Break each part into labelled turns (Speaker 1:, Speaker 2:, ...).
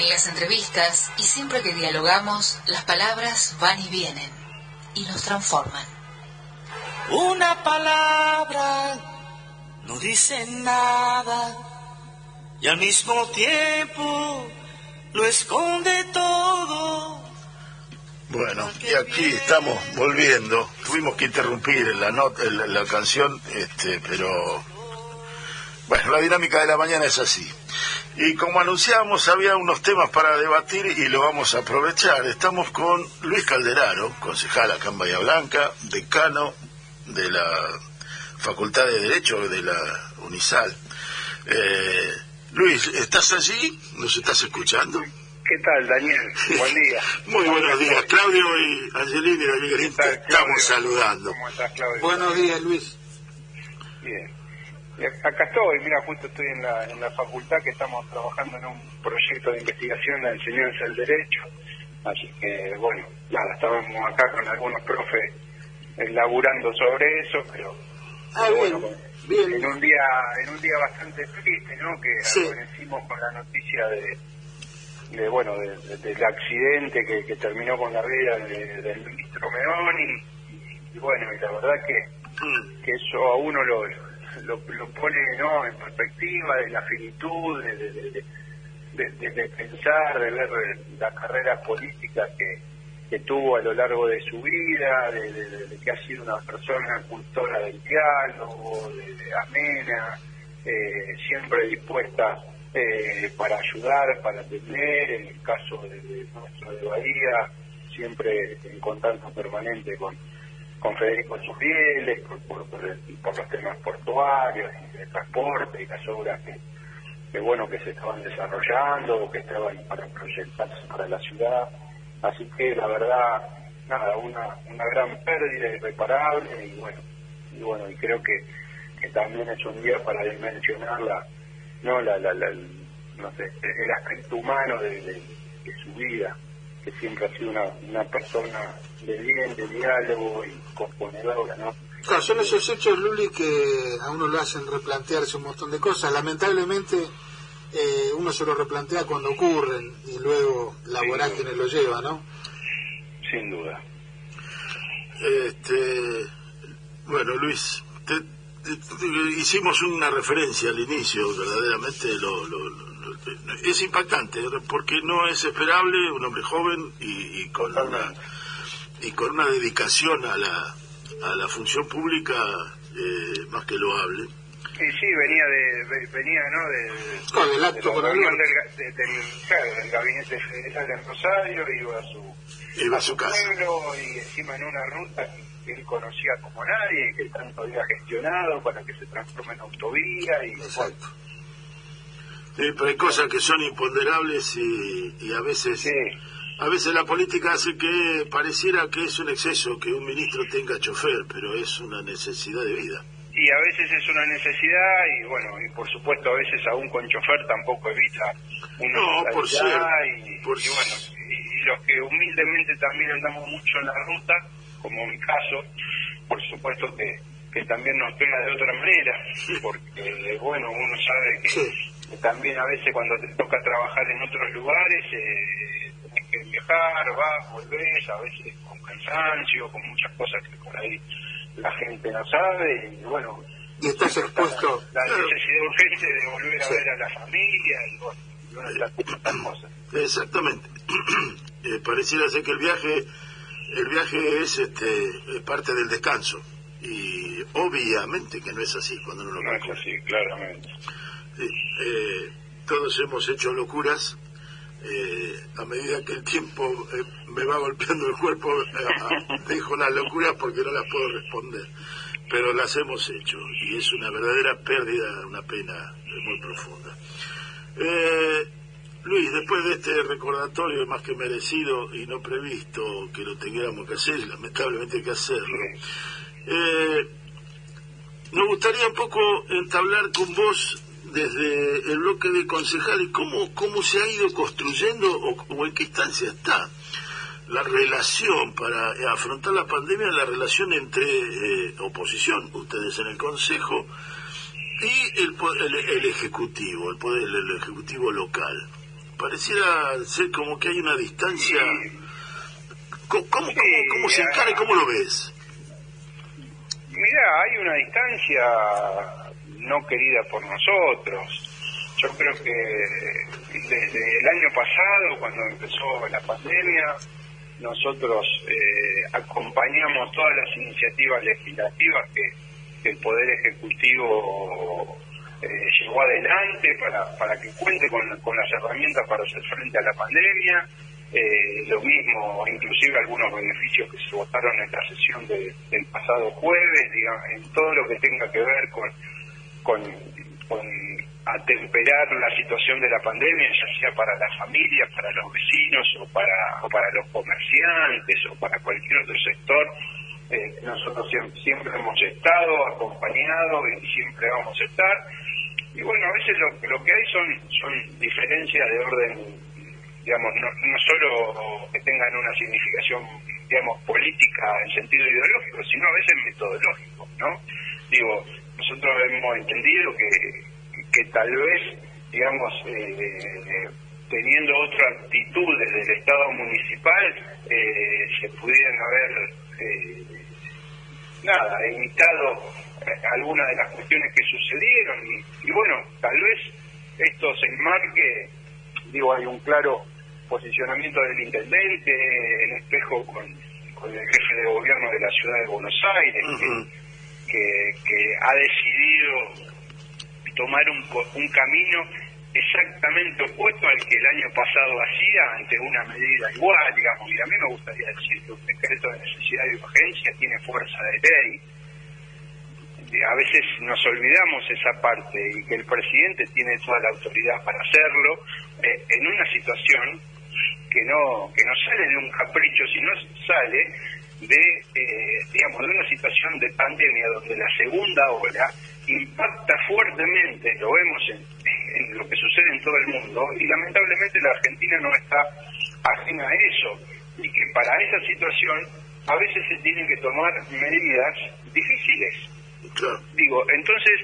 Speaker 1: En las entrevistas y siempre que dialogamos, las palabras van y vienen y nos transforman.
Speaker 2: Una palabra no dice nada y al mismo tiempo lo esconde todo.
Speaker 3: Bueno, y aquí estamos volviendo. Tuvimos que interrumpir la, nota, la, la canción, este, pero bueno, la dinámica de la mañana es así. Y como anunciábamos, había unos temas para debatir y lo vamos a aprovechar. Estamos con Luis Calderaro, concejal acá en Bahía Blanca, decano de la Facultad de Derecho de la UNISAL. Eh, Luis, ¿estás allí? ¿Nos estás escuchando?
Speaker 4: ¿Qué tal, Daniel? Buen día.
Speaker 3: Muy buenos días. Claudio y Angelina y te estamos saludando.
Speaker 4: ¿Cómo estás, Claudio?
Speaker 5: Buenos días, Luis.
Speaker 4: Bien. Y Acá estoy, mira, justo estoy en la, en la facultad que estamos trabajando en un proyecto de investigación de la enseñanza del derecho. Así que, bueno, nada, estábamos acá con algunos profes eh, laburando sobre eso, pero,
Speaker 5: Ah,
Speaker 4: pero
Speaker 5: bien,
Speaker 4: bueno,
Speaker 5: bien.
Speaker 4: en un día en un día bastante triste, ¿no? Que
Speaker 5: Sí.
Speaker 4: amanecimos con la noticia de, de bueno, de- de- del accidente que, que terminó con la vida de- del ministro Meoni y, y bueno, y la verdad que
Speaker 3: Mm,
Speaker 4: que eso a uno lo, lo, pone ¿no? en perspectiva de la finitud, de, de, de- pensar, de ver las carreras políticas que, que tuvo a lo largo de su vida, de, que ha sido una persona cultora del diálogo, de, amena, eh, siempre dispuesta eh, para ayudar, para atender, en el caso de nuestro de Bahía, siempre en contacto permanente con con Federico Zurrieles, por, por, por el- los temas portuarios, de transporte y las obras que, bueno que se estaban desarrollando o que estaban para proyectarse para la ciudad. Así que la verdad, nada, una, una gran pérdida irreparable y bueno, y bueno, y creo que, que también es un día para dimensionar la, no la, la, la- no sé, el aspecto humano de su vida, que siempre ha sido una, una persona de bien, de diálogo y componedora, ¿no?
Speaker 5: Claro, son esos hechos, Luli, que a uno lo hacen replantearse un montón de cosas. Lamentablemente, eh, uno se lo replantea cuando ocurren y luego la vorágine lo lleva, ¿no?
Speaker 4: Sin duda.
Speaker 3: Este, bueno, Luis, te- te- te- hicimos una referencia al inicio, verdaderamente lo- lo- lo- es impactante, porque no es esperable un hombre joven y, y con una y con una dedicación a la a la función pública eh, más que loable.
Speaker 4: Y sí, venía de, ve- venía, ¿no? De,
Speaker 5: Claro, del
Speaker 4: de
Speaker 5: acto
Speaker 4: la reunión
Speaker 5: Alberto.
Speaker 4: del, de- del, claro, del gabinete federal en Rosario, iba a su,
Speaker 3: Iba a su casa.
Speaker 4: pueblo y encima en una ruta que, que él conocía como nadie, que tanto había gestionado para que se transforme en autovía y
Speaker 5: Exacto.
Speaker 3: Eh, pero hay cosas que son imponderables y, y a veces
Speaker 4: Sí.
Speaker 3: a veces la política hace que pareciera que es un exceso que un ministro tenga chofer, pero es una necesidad de vida.
Speaker 4: y a veces es una necesidad y bueno y por supuesto a veces aún con chofer tampoco evita una
Speaker 3: No, por ser-
Speaker 4: y,
Speaker 3: por
Speaker 4: y bueno y, y los que humildemente también andamos mucho en la ruta como mi caso por supuesto que, que también nos pega de otra manera porque bueno uno sabe que,
Speaker 5: Sí.
Speaker 4: También a veces cuando te toca trabajar en otros lugares eh, tenés que viajar vas volvés a veces con cansancio con muchas cosas que por ahí la gente no sabe y bueno
Speaker 5: Y estás expuesto.
Speaker 4: la necesidad urgente de volver a
Speaker 5: Sí.
Speaker 4: ver a la familia y bueno y de las cosas
Speaker 3: Exactamente. Eh, pareciera ser que el viaje el viaje es este es parte del descanso y obviamente que no es así cuando uno lo
Speaker 4: no es así claramente
Speaker 3: eh, todos hemos hecho locuras. eh, a medida que el tiempo eh, me va golpeando el cuerpo, eh, dejo las locuras porque no las puedo responder. Pero las hemos hecho y es una verdadera pérdida, una pena eh, muy profunda. Eh, Luis, después de este recordatorio más que merecido y no previsto que lo tengamos que hacer, lamentablemente hay que hacerlo, eh, nos gustaría un poco entablar con vos desde el bloque de concejales cómo, cómo se ha ido construyendo o, o en qué instancia está la relación para afrontar la pandemia, la relación entre eh, oposición, ustedes en el Consejo, y el, el, el Ejecutivo, el poder el Ejecutivo local. pareciera ser como que hay una distancia. ¿Cómo, cómo, cómo, se encara y cómo lo ves?
Speaker 4: Mira, hay una distancia no querida por nosotros. Yo creo que desde el año pasado, cuando empezó la pandemia, nosotros eh, acompañamos todas las iniciativas legislativas que, el Poder Ejecutivo eh, llevó adelante para, para que cuente con, las herramientas para hacer frente a la pandemia. Eh, lo mismo, inclusive algunos beneficios que se votaron en la sesión del pasado jueves, digamos, en todo lo que tenga que ver con, con, atemperar la situación de la pandemia, ya sea para las familias, para los vecinos o para, o para los comerciantes o para cualquier otro sector. Eh, nosotros siempre, hemos estado acompañados y siempre vamos a estar. Y bueno, a veces lo, lo que hay son, son diferencias de orden, digamos, no, no solo que tengan una significación, digamos, política en sentido ideológico, sino a veces metodológico, ¿no? Digo, nosotros hemos entendido que que tal vez, digamos, eh, teniendo otra actitud desde el Estado municipal, eh, se pudieran haber, eh, nada, evitado algunas de las cuestiones que sucedieron. Y, bueno, tal vez esto se enmarque, digo, hay un claro posicionamiento del intendente en espejo con, el jefe de gobierno de la ciudad de Buenos Aires, que ha decidido tomar un, un camino exactamente opuesto al que el año pasado hacía ante una medida igual, digamos, y a mí me gustaría decir que un decreto de necesidad y urgencia tiene fuerza de ley. A veces nos olvidamos esa parte y que el presidente tiene toda la autoridad para hacerlo eh, en una situación que no que no sale de un capricho, sino sale de eh, digamos de una situación de pandemia donde la segunda ola impacta fuertemente, lo vemos en, lo que sucede en todo el mundo, y lamentablemente la Argentina no está ajena a eso, y que para esa situación a veces se tienen que tomar medidas difíciles. Digo, entonces,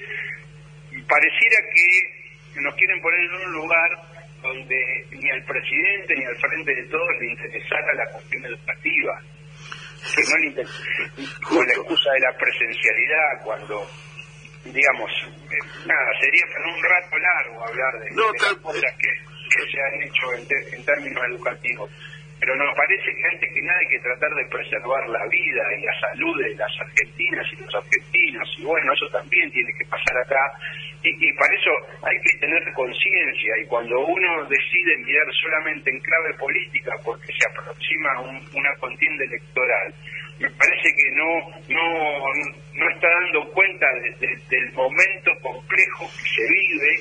Speaker 4: pareciera que nos quieren poner en un lugar donde ni al presidente ni al frente de todos le interesara la cuestión educativa. Que no le con la excusa de la presencialidad, cuando digamos, eh, nada, sería para un rato largo hablar de, las cosas que, se han hecho en, términos educativos. Pero nos parece que antes que nada hay que tratar de preservar la vida y la salud de las argentinas y los argentinos, y bueno, eso también tiene que pasar acá. Y, y para eso hay que tener conciencia, y cuando uno decide mirar solamente en clave política porque se aproxima una contienda electoral, me parece que no no no está dando cuenta del momento complejo que se vive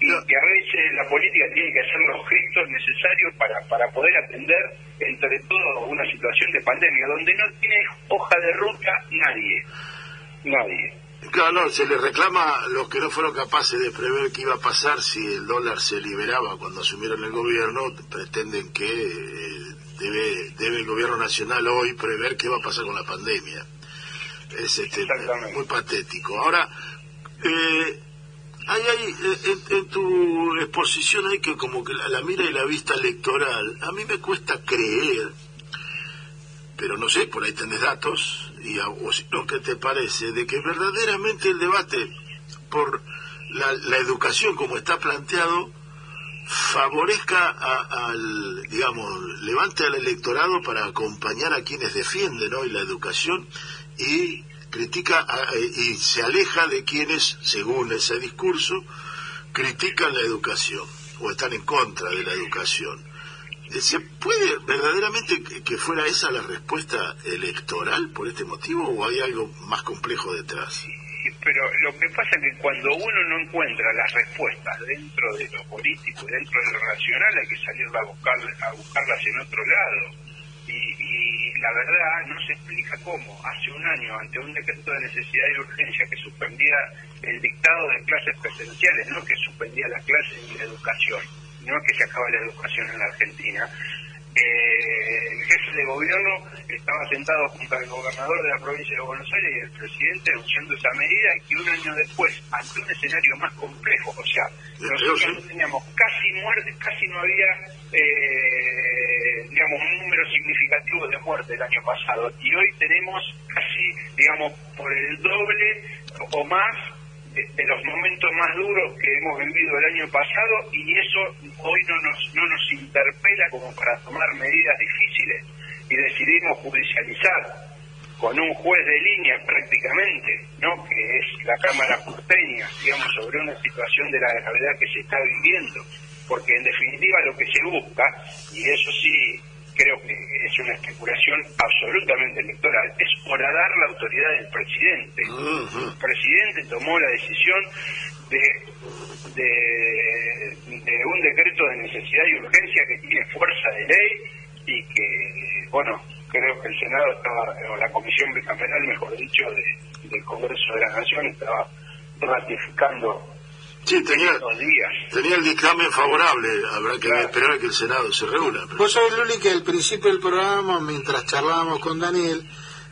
Speaker 4: y que a veces la política tiene que hacer los gestos necesarios para, para poder atender entre todo una situación de pandemia donde no tiene hoja de ruta nadie. Nadie
Speaker 3: Claro, no, se le reclama a los que no fueron capaces de prever qué iba a pasar si el dólar se liberaba cuando asumieron el gobierno, pretenden que eh, debe, debe el gobierno nacional hoy prever qué va a pasar con la pandemia. Es este, muy patético. Ahora, eh, hay, hay en, tu exposición hay que como que la, mira y la vista electoral, a mí me cuesta creer, pero no sé, por ahí tenés datos, y o si no, ¿qué te parece? De que verdaderamente el debate por la, educación como está planteado favorezca al, digamos, levante al electorado para acompañar a quienes defienden hoy la educación y critica y se aleja de quienes, según ese discurso, critican la educación o están en contra de la educación. ¿Se puede verdaderamente que fuera esa la respuesta electoral por este motivo o hay algo más complejo detrás?
Speaker 4: pero lo que pasa es que cuando uno no encuentra las respuestas dentro de lo político, dentro de lo racional, hay que salir a, buscar, a buscarlas en otro lado. Y, la verdad no se explica cómo. Hace un año, ante un decreto de necesidad y urgencia que suspendía el dictado de clases presenciales, no que suspendía las clases y la educación, no que se acaba la educación en la Argentina, eh, el jefe de gobierno estaba sentado junto al gobernador de la provincia de Buenos Aires y el presidente anunciando esa medida y que un año después, ante un escenario más complejo, o sea, nosotros no teníamos casi muertes, casi no había, eh, digamos, un número significativo de muertes el año pasado. Y hoy tenemos casi, digamos, por el doble o más de, los momentos más duros que hemos vivido el año pasado y eso hoy no nos, no nos interpela como para tomar medidas difíciles y decidimos judicializar con un juez de línea prácticamente, ¿no? que es la Cámara porteña, digamos, sobre una situación de la gravedad que se está viviendo, porque en definitiva lo que se busca, y eso sí creo que es una especulación absolutamente electoral, es horadar la autoridad del presidente. El presidente tomó la decisión de, de, un decreto de necesidad y urgencia que tiene fuerza de ley y que, bueno, creo que el Senado estaba, o la Comisión Bicameral, mejor dicho, del Congreso de la Nación estaba ratificando
Speaker 3: Sí, tenía, tenía el dictamen favorable, habrá que esperar a que el Senado se reúna.
Speaker 5: Vos sabés, Luli, que al principio del programa, mientras charlábamos con Daniel,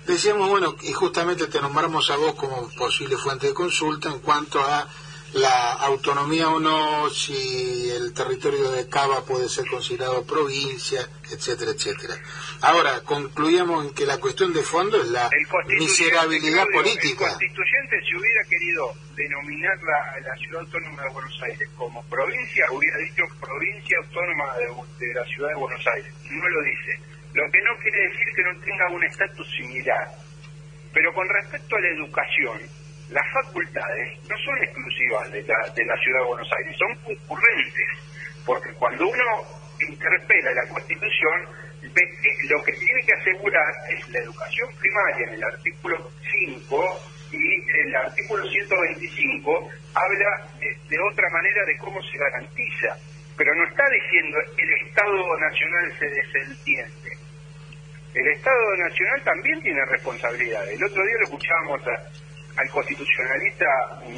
Speaker 5: decíamos, bueno, y justamente te nombramos a vos como posible fuente de consulta en cuanto a la autonomía o no, si el territorio de Cava puede ser considerado provincia, etcétera, etcétera. Ahora, concluíamos en que la cuestión de fondo es la miserabilidad política.
Speaker 4: El constituyente, si hubiera querido denominar la, ciudad autónoma de Buenos Aires como provincia, hubiera dicho provincia autónoma de, de la ciudad de Buenos Aires. No lo dice. Lo que no quiere decir que no tenga un estatus similar. Pero con respecto a la educación, las facultades no son exclusivas de la, de la ciudad de Buenos Aires, son concurrentes, porque cuando uno interpela la Constitución, lo que tiene que asegurar es la educación primaria en el artículo 5 y el artículo 125 habla de, otra manera de cómo se garantiza, pero no está diciendo el Estado Nacional se desentiende. El Estado Nacional también tiene responsabilidad. El otro día lo escuchábamos a, al constitucionalista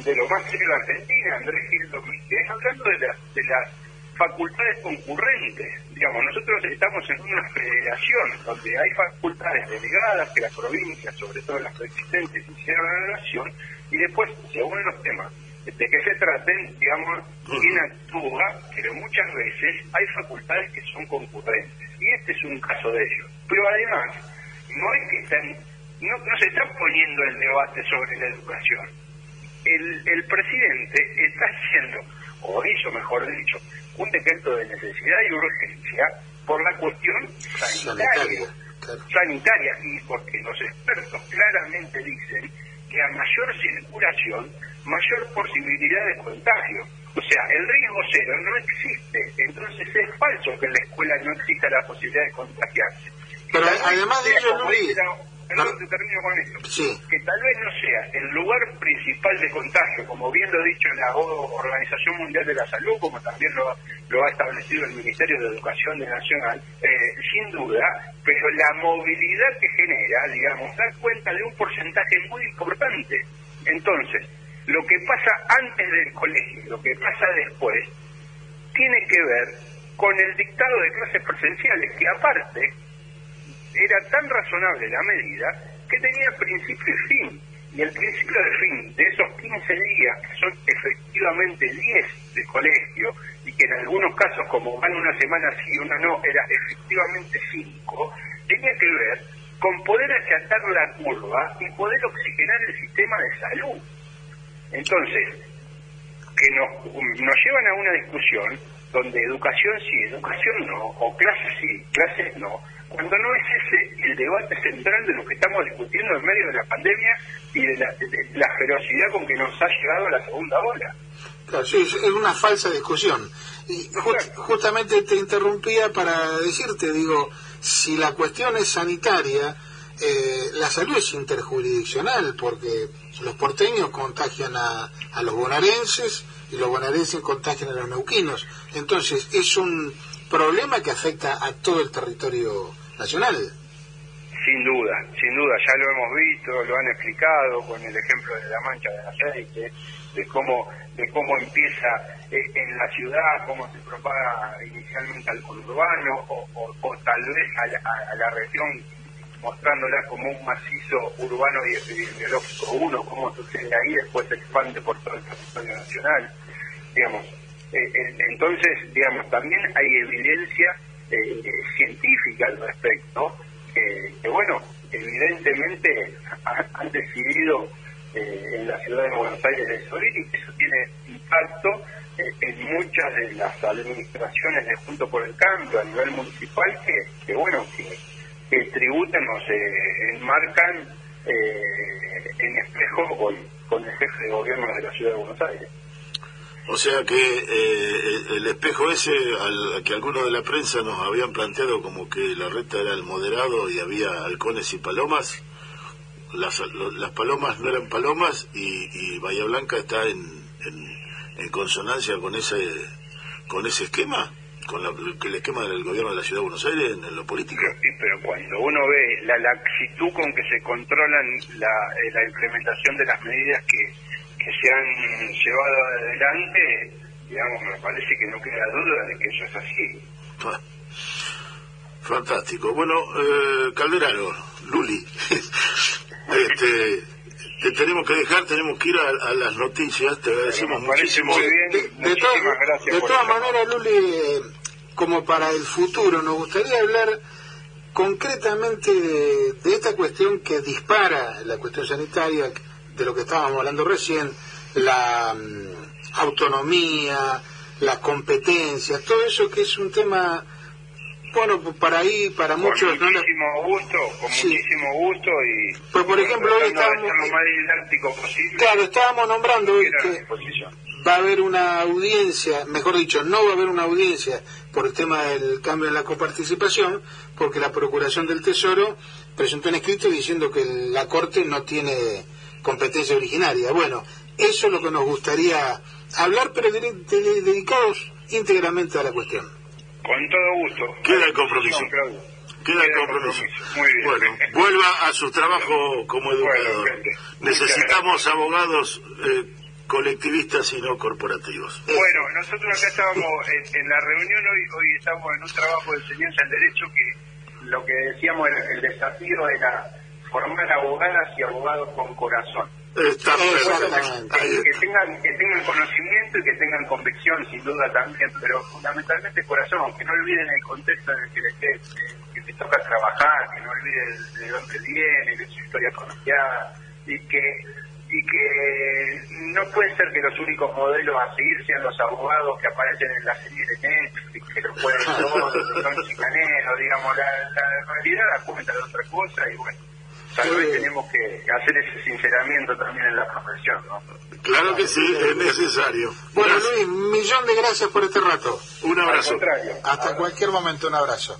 Speaker 4: de lo más serio de Argentina, Andrés Gildo es hablando de, de las facultades concurrentes. Digamos, nosotros estamos en una federación donde hay facultades delegadas que las provincias, sobre todo las preexistentes, hicieron a la nación, y después, según los temas de que se traten, digamos, quién actúa, pero muchas veces hay facultades que son concurrentes. Y este es un caso de ello. Pero además, no es que no, no se está poniendo el debate sobre la educación. El, el presidente está haciendo, o hizo mejor dicho, un decreto de necesidad y urgencia por la cuestión sanitaria. Sanitaria, y porque los expertos claramente dicen que a mayor circulación, mayor posibilidad de contagio. O sea, el riesgo cero no existe. Entonces es falso que en la escuela no exista la posibilidad de contagiarse.
Speaker 5: Pero además de ello,
Speaker 4: perdón, te termino con esto, que tal vez no sea el lugar principal de contagio, como bien lo ha dicho la Organización Mundial de la Salud, como también lo, lo ha establecido el Ministerio de Educación Nacional, eh, sin duda, pero la movilidad que genera, digamos, da cuenta de un porcentaje muy importante. Entonces, lo que pasa antes del colegio, lo que pasa después, tiene que ver con el dictado de clases presenciales, que aparte era tan razonable la medida que tenía principio y fin. Y el principio de fin de esos 15 días, que son efectivamente 10 de colegio, y que en algunos casos, como van una semana sí y una no, era efectivamente 5, tenía que ver con poder achatar la curva y poder oxigenar el sistema de salud. Entonces, que nos, nos llevan a una discusión donde educación sí, educación no, o clases sí, clases no, cuando no es ese el debate central de lo que estamos discutiendo en medio de la pandemia y de la, ferocidad con que nos ha llegado la segunda ola.
Speaker 5: Claro, sí, es una falsa discusión. Y justamente te interrumpía para decirte, digo, si la cuestión es sanitaria, eh, la salud es interjurisdiccional, porque los porteños contagian a, a los bonaerenses y los bonaerenses contagian a los neuquinos. Entonces, es un problema que afecta a todo el territorio
Speaker 4: Sin duda, sin duda, ya lo hemos visto, lo han explicado con el ejemplo de la mancha de aceite, de cómo, de cómo empieza eh, en la ciudad, cómo se propaga inicialmente al conurbano o, tal vez a la, región mostrándola como un macizo urbano y epidemiológico uno, cómo sucede ahí, después se expande por todo el territorio nacional. Digamos, eh, entonces, digamos, también hay evidencia eh, científica al respecto que, bueno, evidentemente han decidido eh, en la ciudad de Buenos Aires de Sorín y eso tiene impacto eh, en muchas de las administraciones de Junto por el Cambio a nivel municipal que, que bueno, que, tributan o se enmarcan en espejo con, con el jefe de gobierno de la ciudad de Buenos Aires.
Speaker 3: O sea que eh, el espejo ese al que algunos de la prensa nos habían planteado como que la reta era el moderado y había halcones y palomas, las, las palomas no eran palomas y, Bahía Blanca está en, en, consonancia con ese con ese esquema, con el esquema del gobierno de la Ciudad de Buenos Aires en, lo político.
Speaker 4: Sí, pero cuando uno ve la laxitud con que se controlan la, eh, la implementación de las medidas que que se han llevado adelante, digamos, me parece que no queda duda de que eso es así. Ah,
Speaker 3: fantástico. Bueno, eh, Calderaro, Luli, este, te tenemos que dejar, tenemos que ir a, las noticias, te agradecemos muchísimo.
Speaker 4: Muy bien,
Speaker 5: de, de, de todas maneras, Luli, eh, como para el futuro, nos gustaría hablar concretamente de, de, esta cuestión que dispara la cuestión sanitaria, de lo que estábamos hablando recién, la mm, autonomía, la competencia, todo eso que es un tema, bueno, para ahí, para muchos...
Speaker 4: Con muchísimo gusto, con muchísimo gusto y...
Speaker 5: Pues por ejemplo, hoy estábamos...
Speaker 4: Lo más didáctico posible.
Speaker 5: Claro, estábamos nombrando que va a haber una audiencia, mejor dicho, no va a haber una audiencia por el tema del cambio en la coparticipación, porque la Procuración del Tesoro presentó un escrito diciendo que la Corte no tiene competencia originaria. Bueno, eso es lo que nos gustaría hablar, pero dedicados íntegramente a la cuestión.
Speaker 4: Con todo gusto.
Speaker 3: Queda el compromiso. Queda el compromiso. Muy bien. Bueno, vuelva a su trabajo como educador. Necesitamos abogados eh, colectivistas y no corporativos.
Speaker 4: Bueno, nosotros acá estábamos en, la reunión, hoy, hoy estamos en un trabajo de enseñanza del derecho que lo que decíamos, el, el desafío era formar abogadas y abogados con corazón.
Speaker 3: Está
Speaker 4: que, tengan, que tengan conocimiento y que tengan convicción, sin duda también, pero fundamentalmente corazón, que no olviden el contexto en el que les, que les toca trabajar, que no olviden de dónde viene, de su historia familiar, y que y que no puede ser que los únicos modelos a seguir sean los abogados que aparecen en la serie de Netflix, que lo pueden todos, que son chicaneros, digamos, la, la realidad da cuenta de otra cosa y bueno Tal vez tenemos que hacer ese sinceramiento también en la profesión, ¿no?
Speaker 3: Claro que sí, es necesario.
Speaker 5: Bueno, Luis, millón de gracias por este rato.
Speaker 3: Un abrazo.
Speaker 5: Hasta cualquier momento, un abrazo.